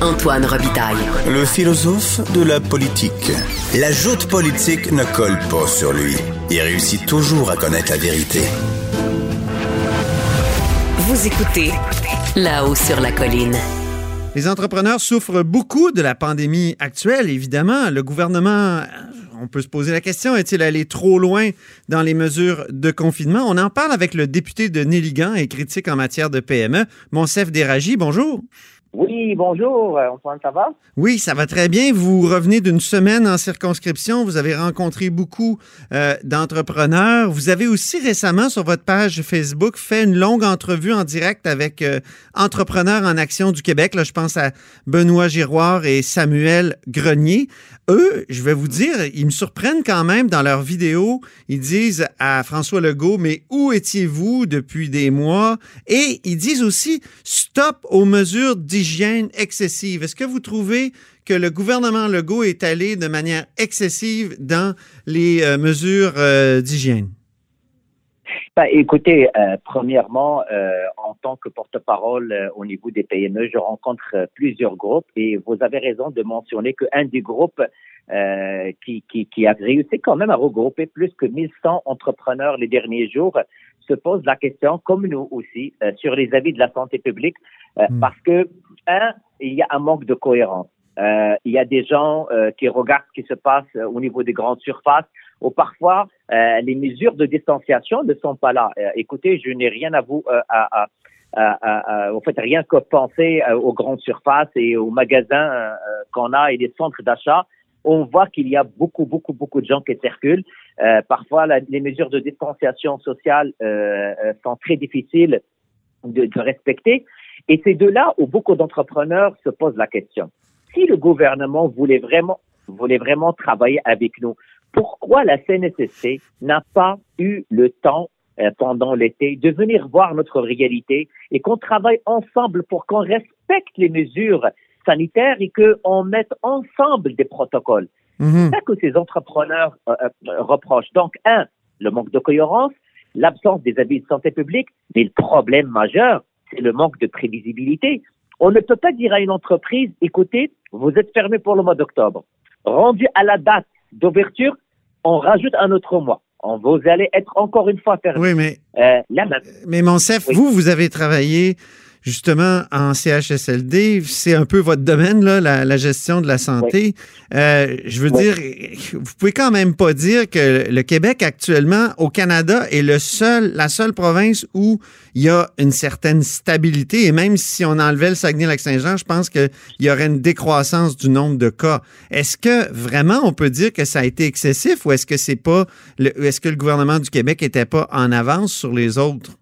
Antoine Robitaille. Le philosophe de la politique. La joute politique ne colle pas sur lui. Il réussit toujours à connaître la vérité. Vous écoutez là-haut sur la colline. Les entrepreneurs souffrent beaucoup de la pandémie actuelle, évidemment. Le gouvernement, on peut se poser la question, est-il allé trop loin dans les mesures de confinement? On en parle avec le député de Néligan et critique en matière de PME, Monsef Déragi. Bonjour. Oui, bonjour, euh, Antoine, ça va? Oui, ça va très bien. Vous revenez d'une semaine en circonscription. Vous avez rencontré beaucoup euh, d'entrepreneurs. Vous avez aussi récemment, sur votre page Facebook, fait une longue entrevue en direct avec euh, Entrepreneurs en Action du Québec. Là, je pense à Benoît Giroir et Samuel Grenier. Eux, je vais vous dire, ils me surprennent quand même dans leurs vidéos. Ils disent à François Legault, mais où étiez-vous depuis des mois? Et ils disent aussi, stop aux mesures d'hygiène excessive. Est-ce que vous trouvez que le gouvernement Legault est allé de manière excessive dans les euh, mesures euh, d'hygiène? Ben, écoutez, euh, premièrement, en tant que porte-parole au niveau des PME, je rencontre plusieurs groupes et vous avez raison de mentionner qu'un des groupes qui, qui, qui, a réussi quand même à regrouper plus que 1100 entrepreneurs les derniers jours se pose la question, comme nous aussi, sur les avis de la santé publique, hmm. parce que, un, il y a un manque de cohérence. il y a des gens qui regardent ce qui se passe au niveau des grandes surfaces ou parfois euh, les mesures de distanciation ne sont pas là. Euh, écoutez, je n'ai rien à vous euh, à, à, à, fait rien que penser aux grandes surfaces et aux magasins qu'on a et les centres d'achat. On voit qu'il y a beaucoup, beaucoup, beaucoup de gens qui circulent. parfois, les mesures de distanciation sociale sont très difficiles de, de respecter. Et c'est de là où beaucoup d'entrepreneurs se posent la question. Si le gouvernement voulait vraiment, voulait vraiment travailler avec nous, pourquoi la CNSSC n'a pas eu le temps euh, pendant l'été de venir voir notre réalité et qu'on travaille ensemble pour qu'on respecte les mesures sanitaires et qu'on mette ensemble des protocoles? Mhm. C'est ça que ces entrepreneurs euh, euh, reprochent. Donc, un, le manque de cohérence, l'absence des avis de santé publique, mais le problème majeur, c'est le manque de prévisibilité. On ne peut pas dire à une entreprise, écoutez, vous êtes fermé pour le mois d'octobre. Rendu à la date d'ouverture, on rajoute un autre mois. On, vous allez être encore une fois fermé. Oui, mais, euh, mais Monsef, vous, vous avez travaillé justement en CHSLD, c'est un peu votre domaine, là, la, gestion de la santé. Euh, je veux dire, vous pouvez quand même pas dire que le Québec actuellement, au Canada, est le seul, la seule province où il y a une certaine stabilité. Et même si on enlevait le Saguenay-Lac-Saint-Jean, je pense qu'il y aurait une décroissance du nombre de cas. Est-ce que vraiment on peut dire que ça a été excessif ou est-ce que c'est pas, est-ce que le gouvernement du Québec était pas en avance sur les autres?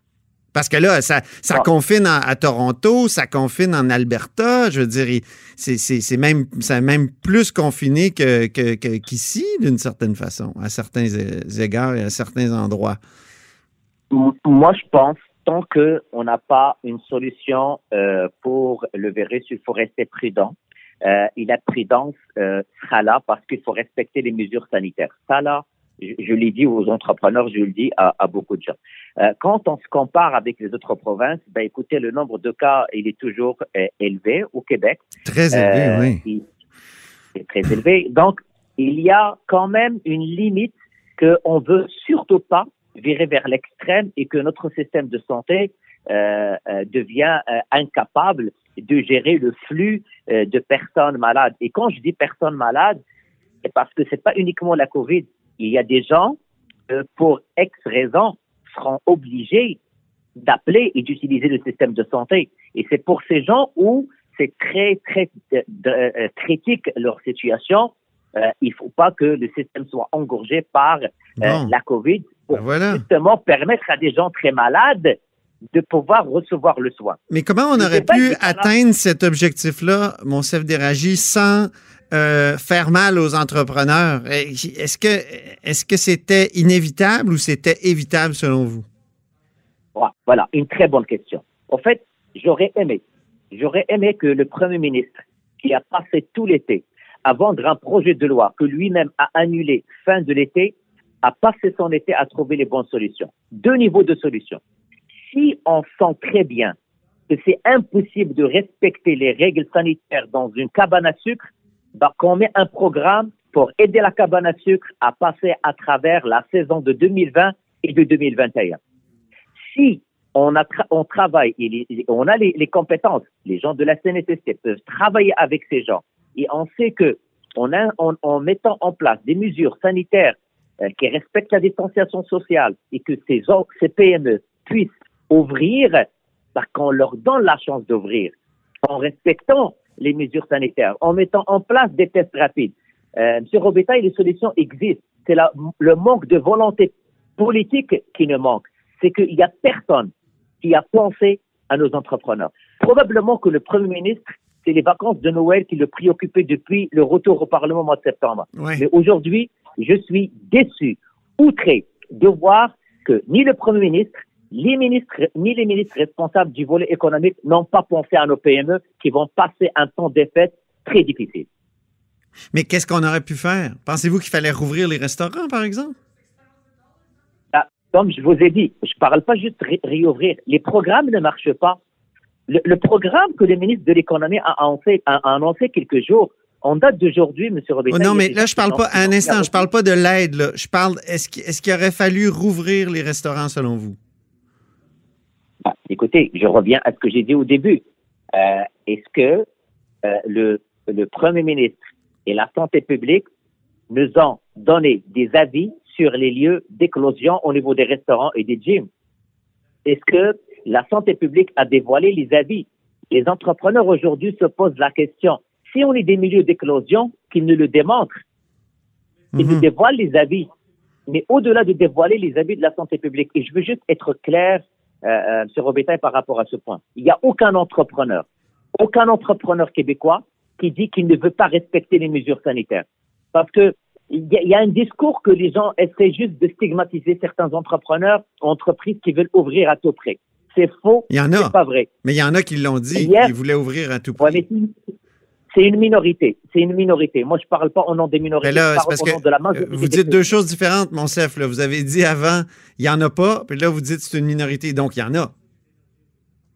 Parce que là, ça, ça confine à, Toronto, ça confine en Alberta. Je veux dire, c'est même, même plus confiné qu'ici, que, d'une certaine façon, à certains égards et à certains endroits. Moi, je pense, tant qu'on n'a pas une solution euh, pour le virus, il faut rester prudent. Euh, et la prudence euh, sera là parce qu'il faut respecter les mesures sanitaires. Ça, là, je, l'ai dit aux entrepreneurs, je le dis à, beaucoup de gens. Euh, quand on se compare avec les autres provinces, ben écoutez, le nombre de cas, il est toujours euh, élevé au Québec. Très élevé, euh, oui. C'est très élevé. Donc, il y a quand même une limite qu'on veut surtout pas virer vers l'extrême et que notre système de santé devient incapable de gérer le flux de personnes malades. Et quand je dis personnes malades, c'est parce que c'est pas uniquement la COVID, il y a des gens, euh, pour X raisons, seront obligés d'appeler et d'utiliser le système de santé. Et c'est pour ces gens où c'est très, très euh, euh, critique leur situation. il ne faut pas que le système soit engorgé par la COVID pour ben justement permettre à des gens très malades de pouvoir recevoir le soin. Mais comment on aurait pu atteindre cet objectif-là, mon chef d'éragie, sans euh, faire mal aux entrepreneurs. Est-ce que est-ce que c'était inévitable ou c'était évitable selon vous? Voilà, une très bonne question. En fait, j'aurais aimé, j'aurais aimé que le Premier ministre, qui a passé tout l'été à vendre un projet de loi que lui-même a annulé fin de l'été, a passé son été à trouver les bonnes solutions. Deux niveaux de solutions. Si on sent très bien que c'est impossible de respecter les règles sanitaires dans une cabane à sucre, bah, qu'on met un programme pour aider la cabane à sucre à passer à travers la saison de 2020 et de 2021. Si on, on travaille, et on a les, compétences, les gens de la CNSST peuvent travailler avec ces gens, et on sait que on en mettant en place des mesures sanitaires euh, qui respectent la distanciation sociale et que ces, ces PME puissent ouvrir, parce qu'on leur donne la chance d'ouvrir en respectant les mesures sanitaires, en mettant en place des tests rapides. Euh, Monsieur Robitaille, les solutions existent. C'est le manque de volonté politique qui ne manque. C'est qu'il n'y a personne qui a pensé à nos entrepreneurs. Probablement que le Premier ministre, c'est les vacances de Noël qui le préoccupaient depuis le retour au Parlement au mois de septembre. Mais aujourd'hui, je suis déçu, outré de voir que ni le Premier ministre, les ministres, ni les ministres responsables du volet économique n'ont pas pensé à nos PME qui vont passer un temps de fête très difficile. Mais qu'est-ce qu'on aurait pu faire? Pensez-vous qu'il fallait rouvrir les restaurants, par exemple? Ah, comme je vous ai dit, je ne parle pas juste de réouvrir. Les programmes ne marchent pas. Le, programme que le ministre de l'Économie a annoncé, a annoncé quelques jours, en date d'aujourd'hui, M. Robitaille. Oh non, mais là, je ne parle pas, un instant, je parle pas de l'aide. Je parle, est-ce qu'il aurait fallu rouvrir les restaurants selon vous? Ah, écoutez, je reviens à ce que j'ai dit au début. Euh, est-ce que euh, le, le Premier ministre et la santé publique nous ont donné des avis sur les lieux d'éclosion au niveau des restaurants et des gyms? Est-ce que la santé publique a dévoilé les avis? Les entrepreneurs aujourd'hui se posent la question, si on est des milieux d'éclosion, qu'ils nous le démontrent. Ils nous mhm. dévoilent les avis. Mais au-delà de dévoiler les avis de la santé publique, et je veux juste être clair, euh, euh, M. Robitaille, par rapport à ce point, il n'y a aucun entrepreneur, aucun entrepreneur québécois qui dit qu'il ne veut pas respecter les mesures sanitaires. Parce que il y, a un discours que les gens essaient juste de stigmatiser certains entrepreneurs, entreprises qui veulent ouvrir à tout prix. C'est faux. Il y en a. C'est pas vrai. Mais il y en a qui l'ont dit. Hier, ils voulaient ouvrir à tout prix. C'est une minorité. C'est une minorité. Moi, je parle pas au nom des minorités. là, je parle au nom de la majorité. Vous dites deux choses différentes, mon chef. Vous avez dit avant, il y en a pas. Puis là, vous dites c'est une minorité. Donc, il y en a.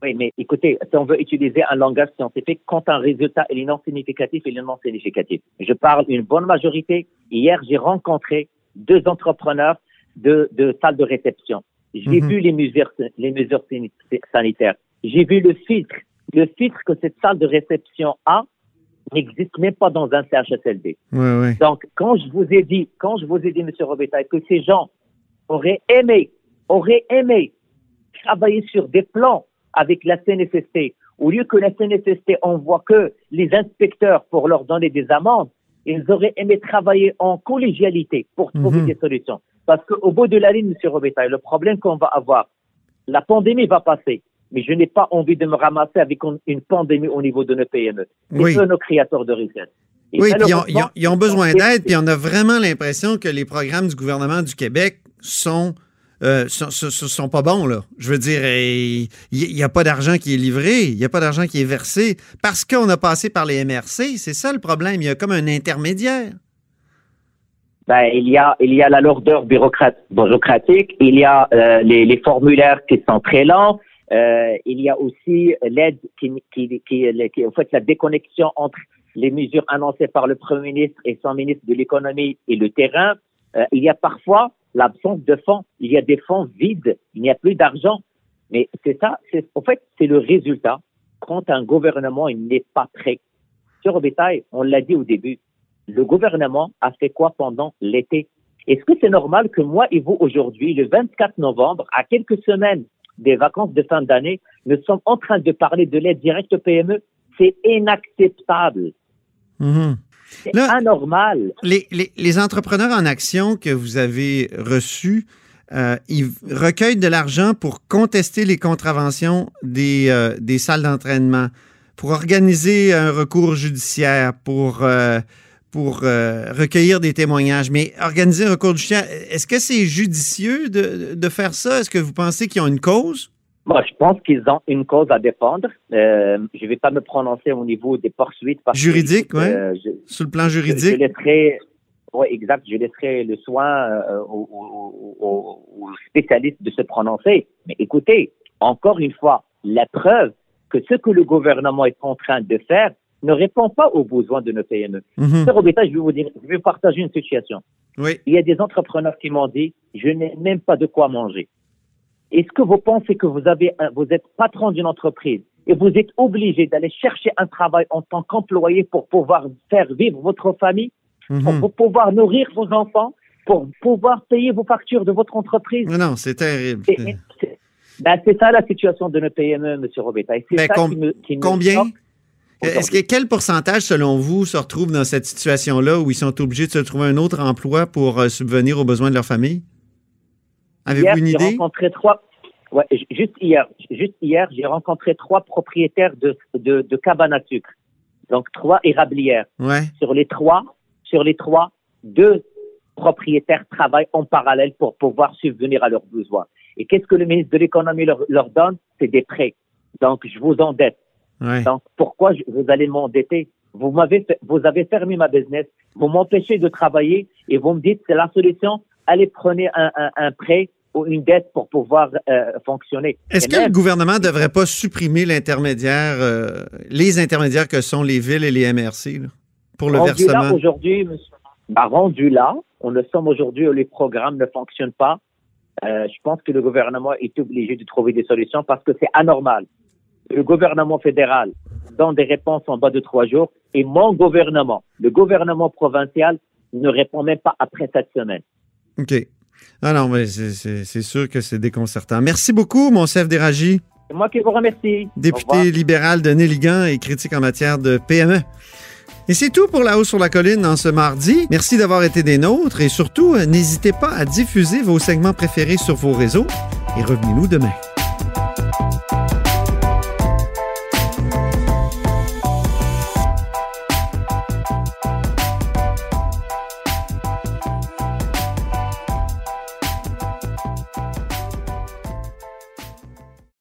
Oui, mais écoutez, si on veut utiliser un langage scientifique, quand un résultat est non significatif, il est non significatif. Je parle une bonne majorité. Hier, j'ai rencontré deux entrepreneurs de, de salles de réception. J'ai mhm. vu les mesures, les mesures sanitaires. J'ai vu le filtre. Le filtre que cette salle de réception a n'existe même pas dans un CHSLD. Donc, quand je vous ai dit, quand je vous ai dit, Monsieur Robitaille, que ces gens auraient aimé, auraient aimé travailler sur des plans avec la CNSST. Au lieu que la CNSST envoie que les inspecteurs pour leur donner des amendes, ils auraient aimé travailler en collégialité pour trouver mhm. des solutions. Parce qu'au bout de la ligne, M. Robitaille, le problème qu'on va avoir, la pandémie va passer, mais je n'ai pas envie de me ramasser avec une pandémie au niveau de nos PME. Oui. Et nos créateurs de richesse. oui, puis ils ont, besoin d'aide, puis on a vraiment l'impression que les programmes du gouvernement du Québec sont euh, sont, sont, pas bons, là. Je veux dire, il n'y a pas d'argent qui est livré, il n'y a pas d'argent qui est versé parce qu'on a passé par les MRC. C'est ça le problème. Il y a comme un intermédiaire. Ben, il y a il y a la lourdeur bureaucratique, il y a euh, les, formulaires qui sont très lents, euh, il y a aussi l'aide qui, qui, qui, qui, en fait la déconnexion entre les mesures annoncées par le Premier ministre et son ministre de l'économie et le terrain. il y a parfois l'absence de fonds. Il y a des fonds vides, il n'y a plus d'argent. Mais c'est ça, c'est, en fait, c'est le résultat quand un gouvernement n'est pas prêt. Sur Robitaille, on l'a dit au début, le gouvernement a fait quoi pendant l'été? Est-ce que c'est normal que moi et vous aujourd'hui, le 24 novembre, à quelques semaines des vacances de fin d'année, nous sommes en train de parler de l'aide directe PME C'est inacceptable. Mm-hmm. C'est anormal. Les, entrepreneurs en action que vous avez reçus, euh, ils recueillent de l'argent pour contester les contraventions des, euh, des salles d'entraînement, pour organiser un recours judiciaire, pour, euh, pour recueillir des témoignages. Mais organiser un recours judiciaire, est-ce que c'est judicieux de, de faire ça? Est-ce que vous pensez qu'ils ont une cause? Moi, je pense qu'ils ont une cause à défendre. Euh, je ne vais pas me prononcer au niveau des poursuites. Parce Juridique, oui. Euh, Sur le plan juridique. Je, laisserai, oui, exact. Je laisserai le soin euh, aux, spécialistes de se prononcer. Mais écoutez, encore une fois, la preuve, que ce que le gouvernement est en train de faire ne répond pas aux besoins de nos PME. Mm Robita, je vais vous dire, je vais partager une situation. Oui. Il y a des entrepreneurs qui m'ont dit, je n'ai même pas de quoi manger. Est-ce que vous pensez que vous avez, vous êtes patron d'une entreprise et vous êtes obligé d'aller chercher un travail en tant qu'employé pour pouvoir faire vivre votre famille, mhm. pour pouvoir nourrir vos enfants, pour pouvoir payer vos factures de votre entreprise? Non, c'est terrible. Ben, c'est ça la situation de nos PME, M. Robeta. Ben, combien? Est-ce que quel pourcentage, selon vous, se retrouve dans cette situation-là où ils sont obligés de se trouver un autre emploi pour euh, subvenir aux besoins de leur famille? Avez-vous une idée? rencontré trois, Ouais, juste hier, juste hier, j'ai rencontré trois propriétaires de, de, de cabanes à sucre. Donc trois érablières. Ouais. Sur les trois, sur les trois, deux propriétaires travaillent en parallèle pour pouvoir subvenir à leurs besoins. Et qu'est-ce que le ministre de l'économie leur, leur donne? C'est des prêts. Donc je vous endette. Ouais. Donc pourquoi je, vous allez m'endetter? Vous m'avez, vous avez fermé ma business. Vous m'empêchez de travailler et vous me dites c'est la solution. Allez prenez un, un, un prêt ou une dette pour pouvoir euh, fonctionner. Est-ce que le gouvernement ne devrait pas supprimer l'intermédiaire, euh, les intermédiaires que sont les villes et les MRC pour le rendu versement? Là, aujourd'hui, bah, rendu là, on le sommes aujourd'hui où les programmes ne fonctionnent pas. Euh, je pense que le gouvernement est obligé de trouver des solutions parce que c'est anormal. Le gouvernement fédéral donne des réponses en bas de trois jours et mon gouvernement, le gouvernement provincial, ne répond même pas après cette semaine. OK. Ah non, mais c'est sûr que c'est déconcertant. Merci beaucoup, mon chef d'Éragie. C'est moi qui vous remercie. Député libéral de Néligan et critique en matière de PME. Et c'est tout pour La Haut sur la Colline en ce mardi. Merci d'avoir été des nôtres et surtout, n'hésitez pas à diffuser vos segments préférés sur vos réseaux et revenez-nous demain.